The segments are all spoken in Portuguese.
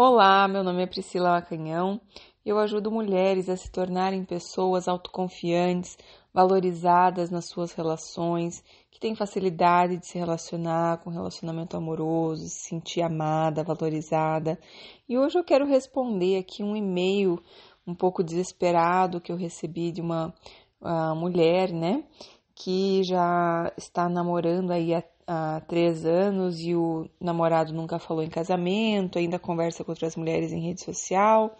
Olá, meu nome é Priscila Macanhão. Eu ajudo mulheres a se tornarem pessoas autoconfiantes, valorizadas nas suas relações, que têm facilidade de se relacionar com relacionamento amoroso, se sentir amada, valorizada. E hoje eu quero responder aqui um e-mail um pouco desesperado que eu recebi de uma uh, mulher, né, que já está namorando aí há, há três anos e o namorado nunca falou em casamento, ainda conversa com outras mulheres em rede social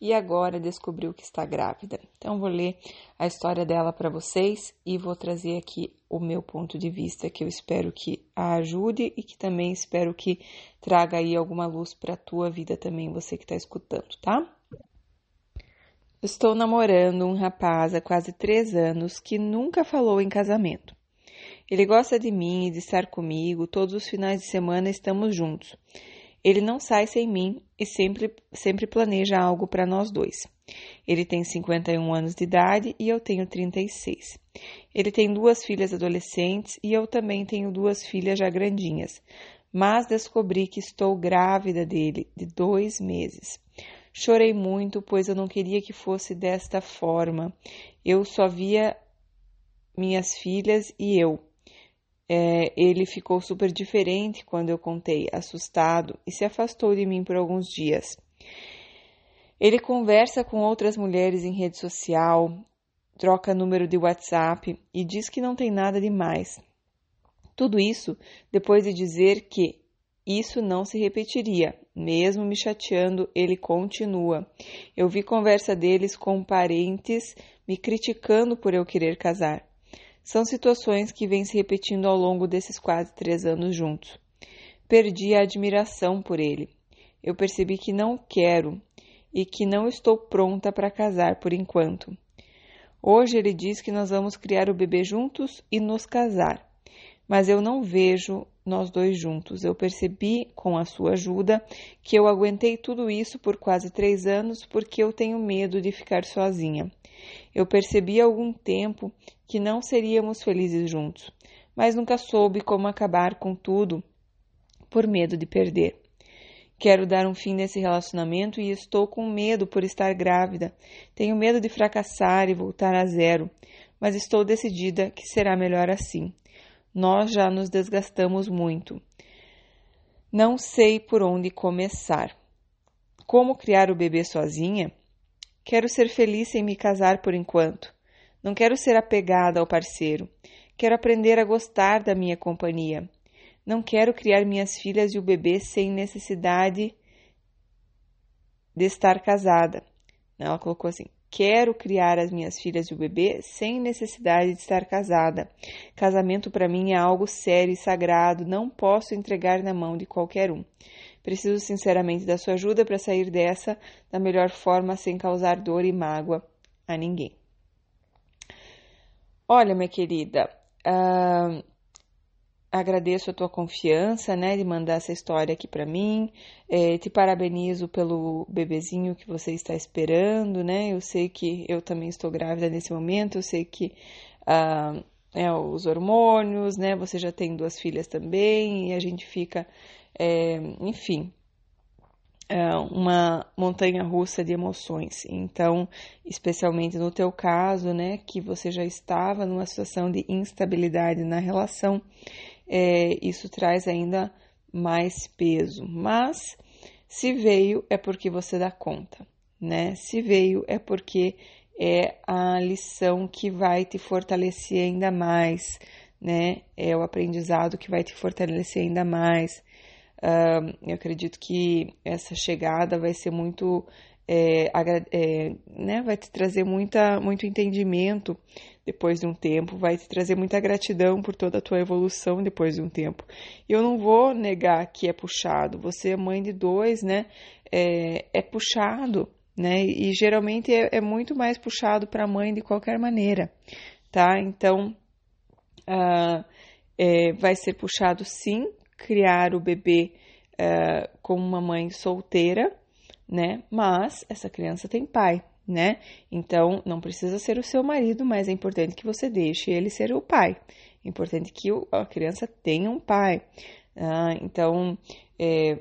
e agora descobriu que está grávida. Então vou ler a história dela para vocês e vou trazer aqui o meu ponto de vista que eu espero que a ajude e que também espero que traga aí alguma luz para a tua vida também, você que está escutando, tá? Estou namorando um rapaz há quase três anos que nunca falou em casamento. Ele gosta de mim e de estar comigo, todos os finais de semana estamos juntos. Ele não sai sem mim e sempre, sempre planeja algo para nós dois. Ele tem 51 anos de idade e eu tenho 36. Ele tem duas filhas adolescentes e eu também tenho duas filhas já grandinhas, mas descobri que estou grávida dele de dois meses. Chorei muito, pois eu não queria que fosse desta forma. Eu só via minhas filhas e eu. É, ele ficou super diferente quando eu contei, assustado, e se afastou de mim por alguns dias. Ele conversa com outras mulheres em rede social, troca número de WhatsApp e diz que não tem nada demais. Tudo isso depois de dizer que isso não se repetiria. Mesmo me chateando, ele continua. Eu vi conversa deles com parentes me criticando por eu querer casar. São situações que vêm se repetindo ao longo desses quase três anos juntos. Perdi a admiração por ele. Eu percebi que não quero e que não estou pronta para casar por enquanto. Hoje ele diz que nós vamos criar o bebê juntos e nos casar mas eu não vejo nós dois juntos. Eu percebi, com a sua ajuda, que eu aguentei tudo isso por quase três anos porque eu tenho medo de ficar sozinha. Eu percebi há algum tempo que não seríamos felizes juntos, mas nunca soube como acabar com tudo por medo de perder. Quero dar um fim nesse relacionamento e estou com medo por estar grávida. Tenho medo de fracassar e voltar a zero, mas estou decidida que será melhor assim. Nós já nos desgastamos muito. Não sei por onde começar. Como criar o bebê sozinha? Quero ser feliz sem me casar por enquanto. Não quero ser apegada ao parceiro. Quero aprender a gostar da minha companhia. Não quero criar minhas filhas e o bebê sem necessidade de estar casada. Ela colocou assim: Quero criar as minhas filhas e o bebê sem necessidade de estar casada. Casamento para mim é algo sério e sagrado, não posso entregar na mão de qualquer um. Preciso sinceramente da sua ajuda para sair dessa da melhor forma sem causar dor e mágoa a ninguém. Olha, minha querida, uh, agradeço a tua confiança, né, de mandar essa história aqui para mim. É, te parabenizo pelo bebezinho que você está esperando, né? Eu sei que eu também estou grávida nesse momento. Eu sei que ah, é, os hormônios, né? Você já tem duas filhas também e a gente fica, é, enfim, é uma montanha russa de emoções. Então, especialmente no teu caso, né, que você já estava numa situação de instabilidade na relação, é, isso traz ainda mais peso. Mas se veio é porque você dá conta, né? Se veio é porque é a lição que vai te fortalecer ainda mais, né? É o aprendizado que vai te fortalecer ainda mais. Uh, eu acredito que essa chegada vai ser muito é, é, né, vai te trazer muita, muito entendimento depois de um tempo, vai te trazer muita gratidão por toda a tua evolução depois de um tempo. E eu não vou negar que é puxado, você é mãe de dois, né? É, é puxado, né? E geralmente é, é muito mais puxado para a mãe de qualquer maneira, tá? Então, uh, vai ser puxado sim criar o bebê uh, como uma mãe solteira, né? Mas essa criança tem pai, né? Então não precisa ser o seu marido, mas é importante que você deixe ele ser o pai. É importante que a criança tenha um pai. Ah, então é,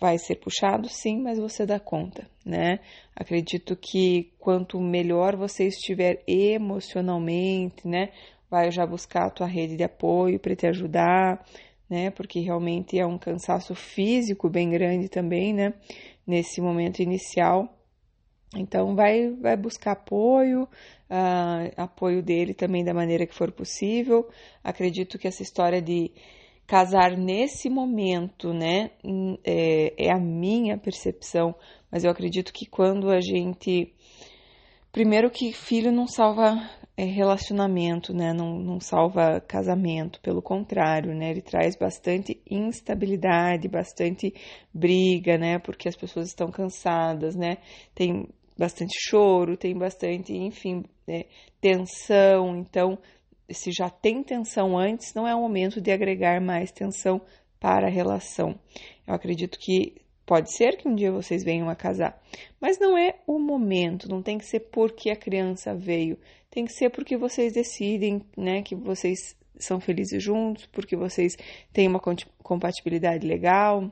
vai, ser puxado, sim, mas você dá conta, né? Acredito que quanto melhor você estiver emocionalmente, né? Vai já buscar a tua rede de apoio para te ajudar, né? Porque realmente é um cansaço físico bem grande também, né? Nesse momento inicial. Então, vai, vai buscar apoio, uh, apoio dele também da maneira que for possível. Acredito que essa história de casar nesse momento, né, é, é a minha percepção, mas eu acredito que quando a gente. Primeiro, que filho não salva é, relacionamento, né? Não, não salva casamento, pelo contrário, né? Ele traz bastante instabilidade, bastante briga, né? Porque as pessoas estão cansadas, né? Tem bastante choro, tem bastante, enfim, é, tensão. Então, se já tem tensão antes, não é o momento de agregar mais tensão para a relação. Eu acredito que pode ser que um dia vocês venham a casar, mas não é o momento, não tem que ser porque a criança veio, tem que ser porque vocês decidem, né, que vocês são felizes juntos, porque vocês têm uma compatibilidade legal,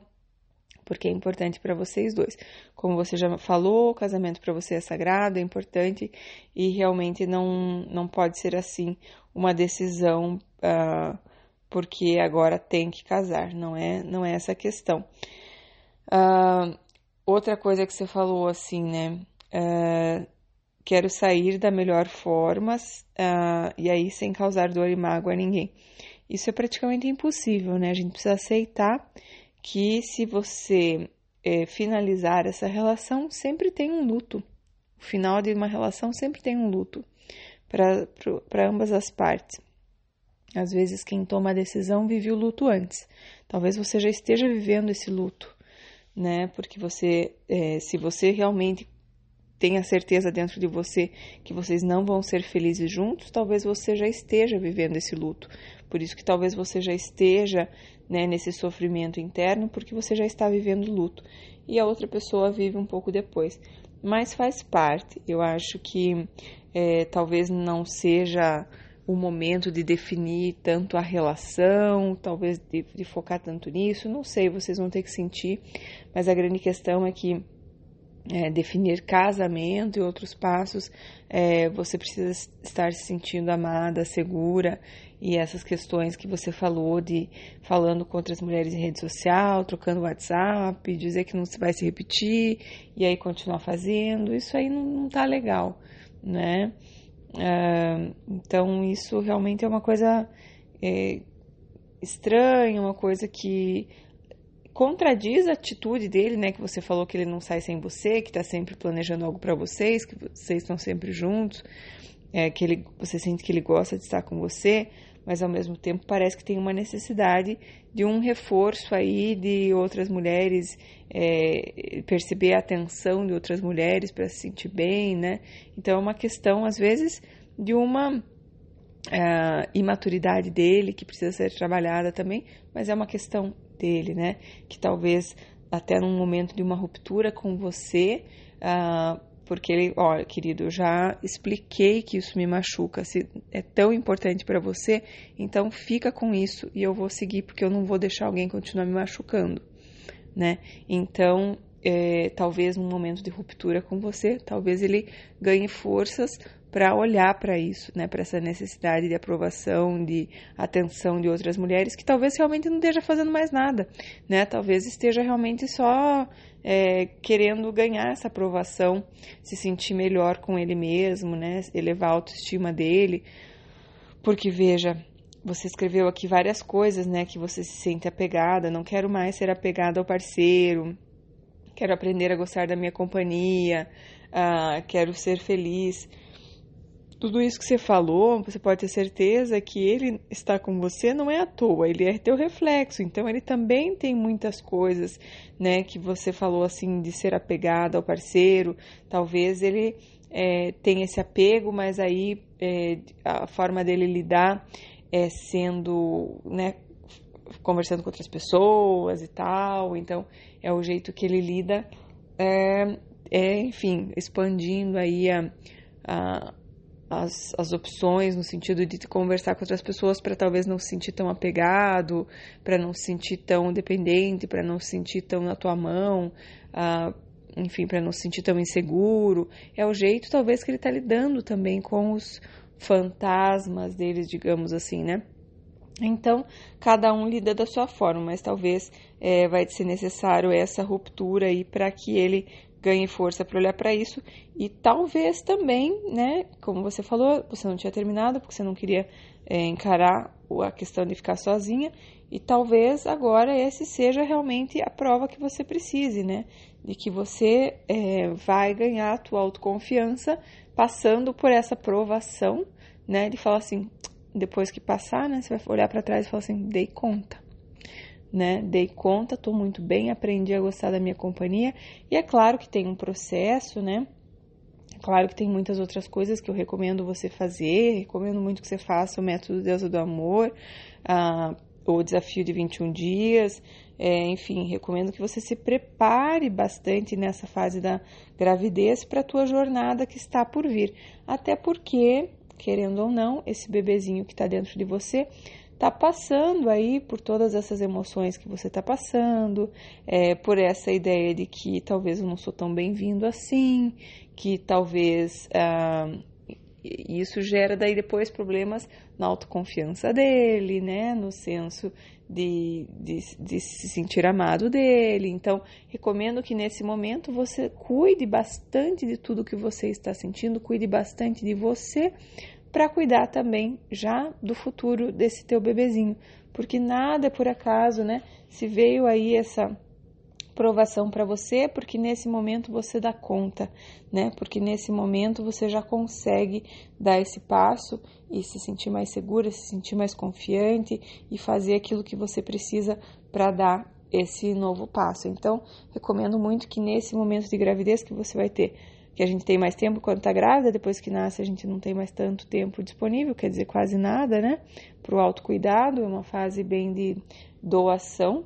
porque é importante para vocês dois. Como você já falou, o casamento para você é sagrado, é importante e realmente não, não pode ser assim uma decisão uh, porque agora tem que casar, não é, não é essa a questão. Uh, outra coisa que você falou assim, né? Uh, quero sair da melhor forma e aí sem causar dor e mágoa a ninguém. Isso é praticamente impossível, né? A gente precisa aceitar que se você é, finalizar essa relação, sempre tem um luto. O final de uma relação sempre tem um luto para ambas as partes. Às vezes, quem toma a decisão vive o luto antes. Talvez você já esteja vivendo esse luto, né? Porque você, é, se você realmente tem a certeza dentro de você que vocês não vão ser felizes juntos, talvez você já esteja vivendo esse luto. Por isso que talvez você já esteja né, nesse sofrimento interno, porque você já está vivendo luto. E a outra pessoa vive um pouco depois. Mas faz parte. Eu acho que é, talvez não seja o momento de definir tanto a relação, talvez de, de focar tanto nisso. Não sei, vocês vão ter que sentir. Mas a grande questão é que é, definir casamento e outros passos, é, você precisa estar se sentindo amada, segura e essas questões que você falou de falando com outras mulheres em rede social, trocando WhatsApp, dizer que não vai se repetir e aí continuar fazendo, isso aí não, não tá legal, né? Uh, então isso realmente é uma coisa é, estranha, uma coisa que contradiz a atitude dele, né? Que você falou que ele não sai sem você, que está sempre planejando algo para vocês, que vocês estão sempre juntos, é, que ele, você sente que ele gosta de estar com você, mas ao mesmo tempo parece que tem uma necessidade de um reforço aí de outras mulheres, é, perceber a atenção de outras mulheres para se sentir bem, né? Então é uma questão, às vezes, de uma Uh, imaturidade dele que precisa ser trabalhada também, mas é uma questão dele, né? Que talvez até num momento de uma ruptura com você, uh, porque ele, ó, querido, eu já expliquei que isso me machuca. Se é tão importante para você, então fica com isso e eu vou seguir porque eu não vou deixar alguém continuar me machucando, né? Então, é, talvez num momento de ruptura com você, talvez ele ganhe forças para olhar para isso, né, para essa necessidade de aprovação, de atenção de outras mulheres que talvez realmente não esteja fazendo mais nada, né? Talvez esteja realmente só é, querendo ganhar essa aprovação, se sentir melhor com ele mesmo, né? Elevar a autoestima dele, porque veja, você escreveu aqui várias coisas, né, que você se sente apegada. Não quero mais ser apegada ao parceiro. Quero aprender a gostar da minha companhia. Uh, quero ser feliz tudo isso que você falou, você pode ter certeza que ele está com você não é à toa, ele é teu reflexo. Então ele também tem muitas coisas, né, que você falou assim de ser apegado ao parceiro. Talvez ele é, tenha esse apego, mas aí é, a forma dele lidar é sendo, né, conversando com outras pessoas e tal. Então é o jeito que ele lida, é, é enfim, expandindo aí a, a as, as opções no sentido de conversar com outras pessoas para talvez não se sentir tão apegado, para não se sentir tão dependente, para não se sentir tão na tua mão, uh, enfim, para não se sentir tão inseguro. É o jeito, talvez, que ele está lidando também com os fantasmas deles, digamos assim, né? Então, cada um lida da sua forma, mas talvez é, vai ser necessário essa ruptura aí para que ele ganhe força para olhar para isso. E talvez também, né, como você falou, você não tinha terminado porque você não queria é, encarar a questão de ficar sozinha. E talvez agora esse seja realmente a prova que você precise, né, de que você é, vai ganhar a tua autoconfiança passando por essa provação, né, de falar assim, depois que passar, né, você vai olhar para trás e falar assim, dei conta né? Dei conta, estou muito bem, aprendi a gostar da minha companhia. E é claro que tem um processo, né? É claro que tem muitas outras coisas que eu recomendo você fazer. Recomendo muito que você faça o método Deusa do Amor, ah, o desafio de 21 dias. É, enfim, recomendo que você se prepare bastante nessa fase da gravidez para a tua jornada que está por vir. Até porque, querendo ou não, esse bebezinho que está dentro de você está passando aí por todas essas emoções que você está passando, é, por essa ideia de que talvez eu não sou tão bem-vindo assim, que talvez ah, isso gera daí depois problemas na autoconfiança dele, né, no senso de, de, de se sentir amado dele. Então, recomendo que nesse momento você cuide bastante de tudo que você está sentindo, cuide bastante de você para cuidar também já do futuro desse teu bebezinho, porque nada é por acaso, né? Se veio aí essa provação para você, porque nesse momento você dá conta, né? Porque nesse momento você já consegue dar esse passo e se sentir mais segura, se sentir mais confiante e fazer aquilo que você precisa para dar esse novo passo. Então, recomendo muito que nesse momento de gravidez que você vai ter que a gente tem mais tempo quando está grávida, depois que nasce a gente não tem mais tanto tempo disponível, quer dizer, quase nada, né? Para o autocuidado, é uma fase bem de doação,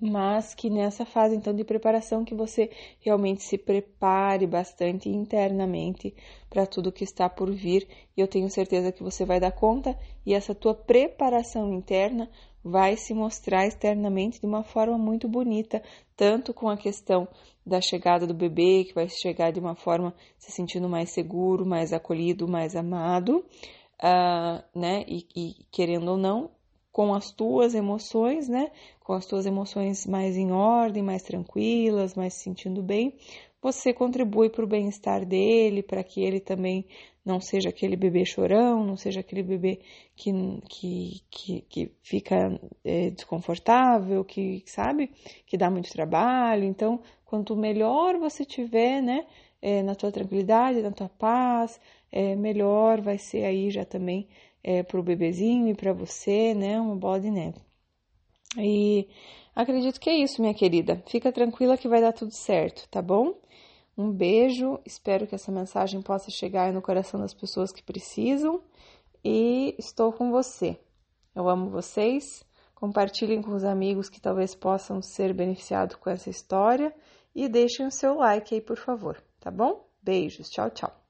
mas que nessa fase então de preparação que você realmente se prepare bastante internamente para tudo que está por vir, e eu tenho certeza que você vai dar conta e essa tua preparação interna vai se mostrar externamente de uma forma muito bonita, tanto com a questão da chegada do bebê, que vai chegar de uma forma se sentindo mais seguro, mais acolhido, mais amado, uh, né? E, e, querendo ou não, com as tuas emoções, né? Com as tuas emoções mais em ordem, mais tranquilas, mais se sentindo bem, você contribui para o bem-estar dele, para que ele também não seja aquele bebê chorão, não seja aquele bebê que, que, que, que fica é, desconfortável, que sabe, que dá muito trabalho. Então, quanto melhor você tiver, né, é, na tua tranquilidade, na tua paz, é, melhor vai ser aí já também é, para o bebezinho e para você, né, uma bola de neve. E acredito que é isso, minha querida. Fica tranquila que vai dar tudo certo, tá bom? Um beijo, espero que essa mensagem possa chegar no coração das pessoas que precisam e estou com você. Eu amo vocês. Compartilhem com os amigos que talvez possam ser beneficiados com essa história e deixem o seu like aí, por favor, tá bom? Beijos, tchau, tchau.